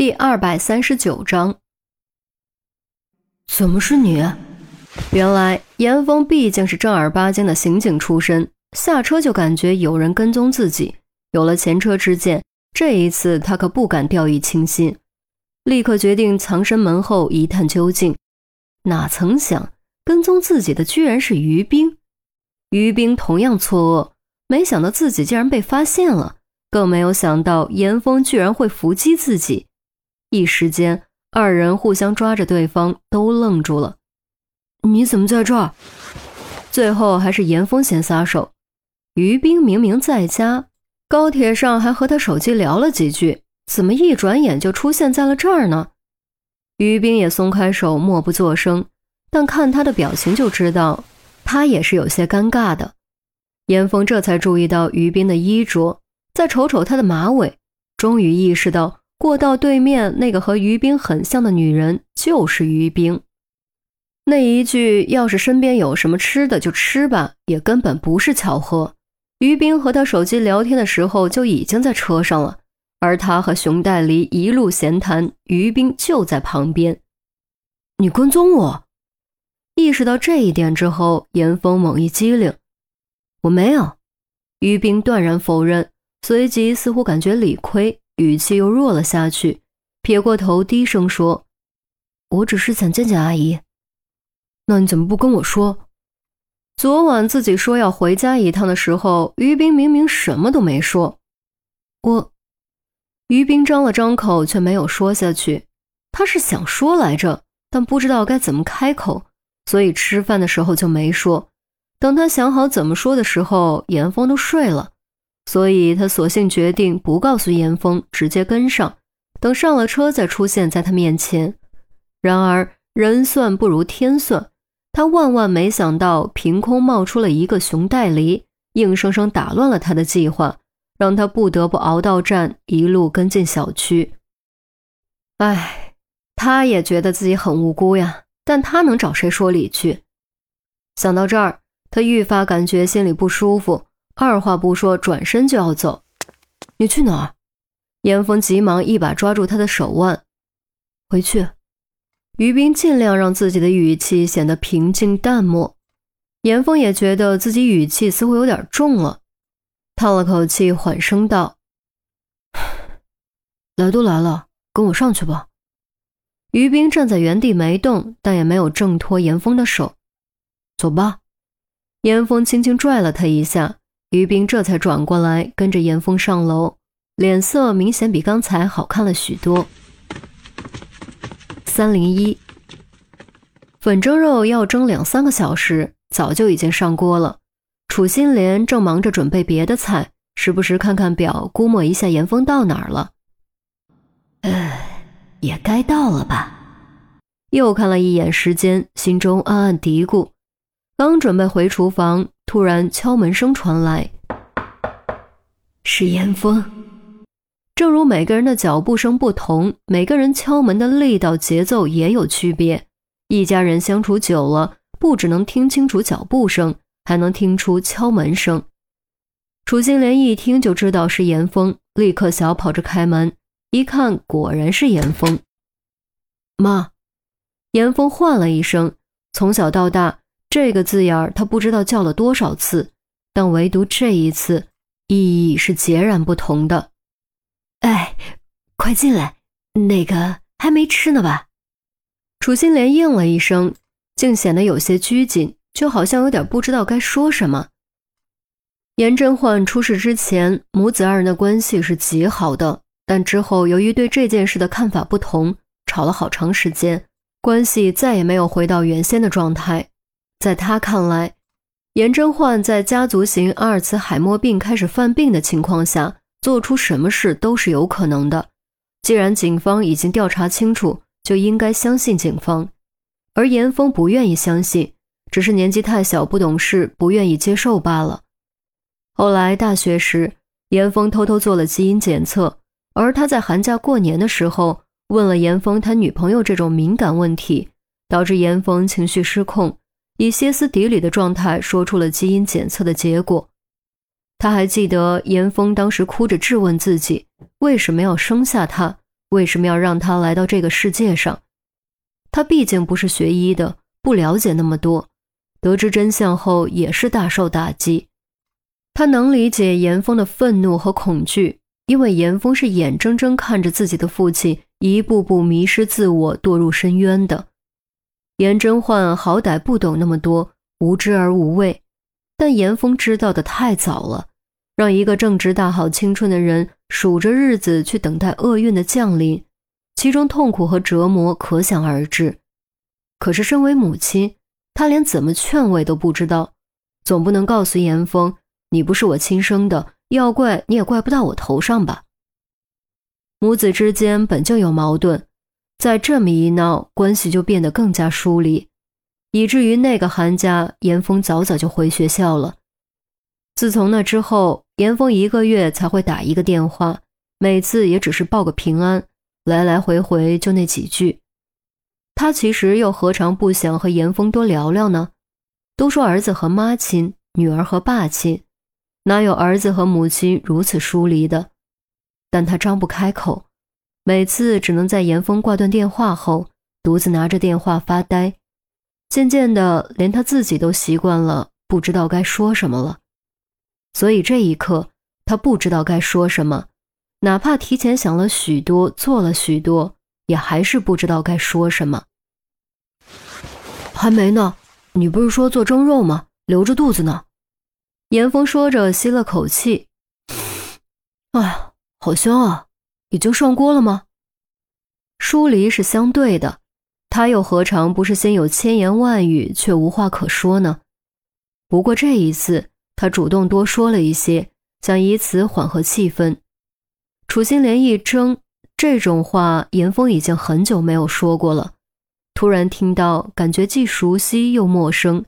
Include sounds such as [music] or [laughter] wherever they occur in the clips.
第二百三十九章，怎么是你？原来严峰毕竟是正儿八经的刑警出身，下车就感觉有人跟踪自己。有了前车之鉴，这一次他可不敢掉以轻心，立刻决定藏身门后一探究竟。哪曾想，跟踪自己的居然是于冰。于冰同样错愕，没想到自己竟然被发现了，更没有想到严峰居然会伏击自己。一时间，二人互相抓着对方，都愣住了。你怎么在这儿？最后还是严峰先撒手。于冰明明在家，高铁上还和他手机聊了几句，怎么一转眼就出现在了这儿呢？于冰也松开手，默不作声。但看他的表情就知道，他也是有些尴尬的。严峰这才注意到于冰的衣着，再瞅瞅他的马尾，终于意识到。过道对面那个和于冰很像的女人就是于冰。那一句“要是身边有什么吃的就吃吧”也根本不是巧合。于冰和他手机聊天的时候就已经在车上了，而他和熊黛离一路闲谈，于冰就在旁边。你跟踪我？意识到这一点之后，严峰猛一激灵：“我没有。”于冰断然否认，随即似乎感觉理亏。语气又弱了下去，撇过头低声说：“我只是想见见阿姨。”那你怎么不跟我说？昨晚自己说要回家一趟的时候，于冰明明什么都没说。我，于冰张了张口，却没有说下去。他是想说来着，但不知道该怎么开口，所以吃饭的时候就没说。等他想好怎么说的时候，严峰都睡了。所以他索性决定不告诉严峰，直接跟上，等上了车再出现在他面前。然而人算不如天算，他万万没想到，凭空冒出了一个熊黛离，硬生生打乱了他的计划，让他不得不熬到站，一路跟进小区。唉，他也觉得自己很无辜呀，但他能找谁说理去？想到这儿，他愈发感觉心里不舒服。二话不说，转身就要走。你去哪儿？严峰急忙一把抓住他的手腕。回去。于冰尽量让自己的语气显得平静淡漠。严峰也觉得自己语气似乎有点重了，叹了口气，缓声道：“来都来了，跟我上去吧。”于冰站在原地没动，但也没有挣脱严峰的手。走吧。严峰轻轻拽了他一下。于冰这才转过来，跟着严峰上楼，脸色明显比刚才好看了许多。三零一，粉蒸肉要蒸两三个小时，早就已经上锅了。楚心莲正忙着准备别的菜，时不时看看表，估摸一下严峰到哪儿了。唉，也该到了吧？又看了一眼时间，心中暗暗嘀咕。刚准备回厨房。突然敲门声传来，是严峰。正如每个人的脚步声不同，每个人敲门的力道、节奏也有区别。一家人相处久了，不只能听清楚脚步声，还能听出敲门声。楚心莲一听就知道是严峰，立刻小跑着开门，一看果然是严峰。妈，严峰唤了一声，从小到大。这个字眼儿，他不知道叫了多少次，但唯独这一次，意义是截然不同的。哎，快进来，那个还没吃呢吧？楚心莲应了一声，竟显得有些拘谨，就好像有点不知道该说什么。严真焕出事之前，母子二人的关系是极好的，但之后由于对这件事的看法不同，吵了好长时间，关系再也没有回到原先的状态。在他看来，严真焕在家族型阿尔茨海默病开始犯病的情况下，做出什么事都是有可能的。既然警方已经调查清楚，就应该相信警方。而严峰不愿意相信，只是年纪太小不懂事，不愿意接受罢了。后来大学时，严峰偷偷做了基因检测，而他在寒假过年的时候问了严峰他女朋友这种敏感问题，导致严峰情绪失控。以歇斯底里的状态说出了基因检测的结果。他还记得严峰当时哭着质问自己为什么要生下他，为什么要让他来到这个世界上。他毕竟不是学医的，不了解那么多。得知真相后，也是大受打击。他能理解严峰的愤怒和恐惧，因为严峰是眼睁睁看着自己的父亲一步步迷失自我，堕入深渊的。严真焕好歹不懂那么多，无知而无畏，但严峰知道的太早了，让一个正值大好青春的人数着日子去等待厄运的降临，其中痛苦和折磨可想而知。可是身为母亲，她连怎么劝慰都不知道，总不能告诉严峰。你不是我亲生的，要怪你也怪不到我头上吧？母子之间本就有矛盾，再这么一闹，关系就变得更加疏离，以至于那个寒假，严峰早早就回学校了。自从那之后，严峰一个月才会打一个电话，每次也只是报个平安，来来回回就那几句。他其实又何尝不想和严峰多聊聊呢？都说儿子和妈亲，女儿和爸亲。哪有儿子和母亲如此疏离的？但他张不开口，每次只能在严峰挂断电话后，独自拿着电话发呆。渐渐的，连他自己都习惯了，不知道该说什么了。所以这一刻，他不知道该说什么，哪怕提前想了许多，做了许多，也还是不知道该说什么。还没呢，你不是说做蒸肉吗？留着肚子呢。严峰说着，吸了口气：“ [sighs] 哎呀，好香啊！已经上锅了吗？”疏离是相对的，他又何尝不是先有千言万语却无话可说呢？不过这一次，他主动多说了一些，想以此缓和气氛。楚心莲一怔，这种话严峰已经很久没有说过了，突然听到，感觉既熟悉又陌生。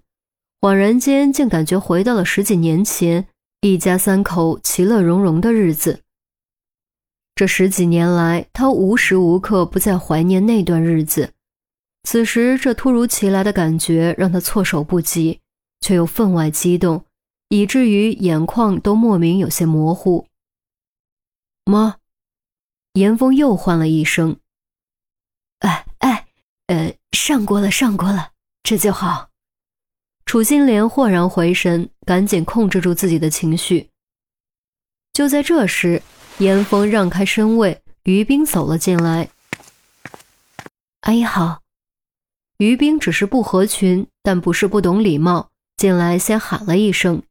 恍然间，竟感觉回到了十几年前，一家三口其乐融融的日子。这十几年来，他无时无刻不在怀念那段日子。此时，这突如其来的感觉让他措手不及，却又分外激动，以至于眼眶都莫名有些模糊。妈，严峰又唤了一声：“哎哎，呃，上锅了，上锅了，这就好。”楚心莲豁然回神，赶紧控制住自己的情绪。就在这时，严峰让开身位，于冰走了进来。阿姨好。于冰只是不合群，但不是不懂礼貌，进来先喊了一声：“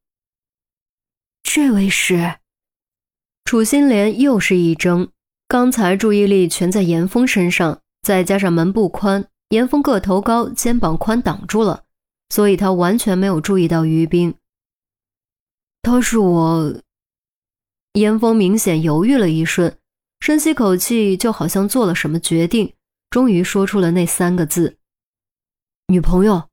这位是。”楚心莲又是一怔，刚才注意力全在严峰身上，再加上门不宽，严峰个头高，肩膀宽，挡住了。所以他完全没有注意到于冰。他是我。严峰明显犹豫了一瞬，深吸口气，就好像做了什么决定，终于说出了那三个字：“女朋友。”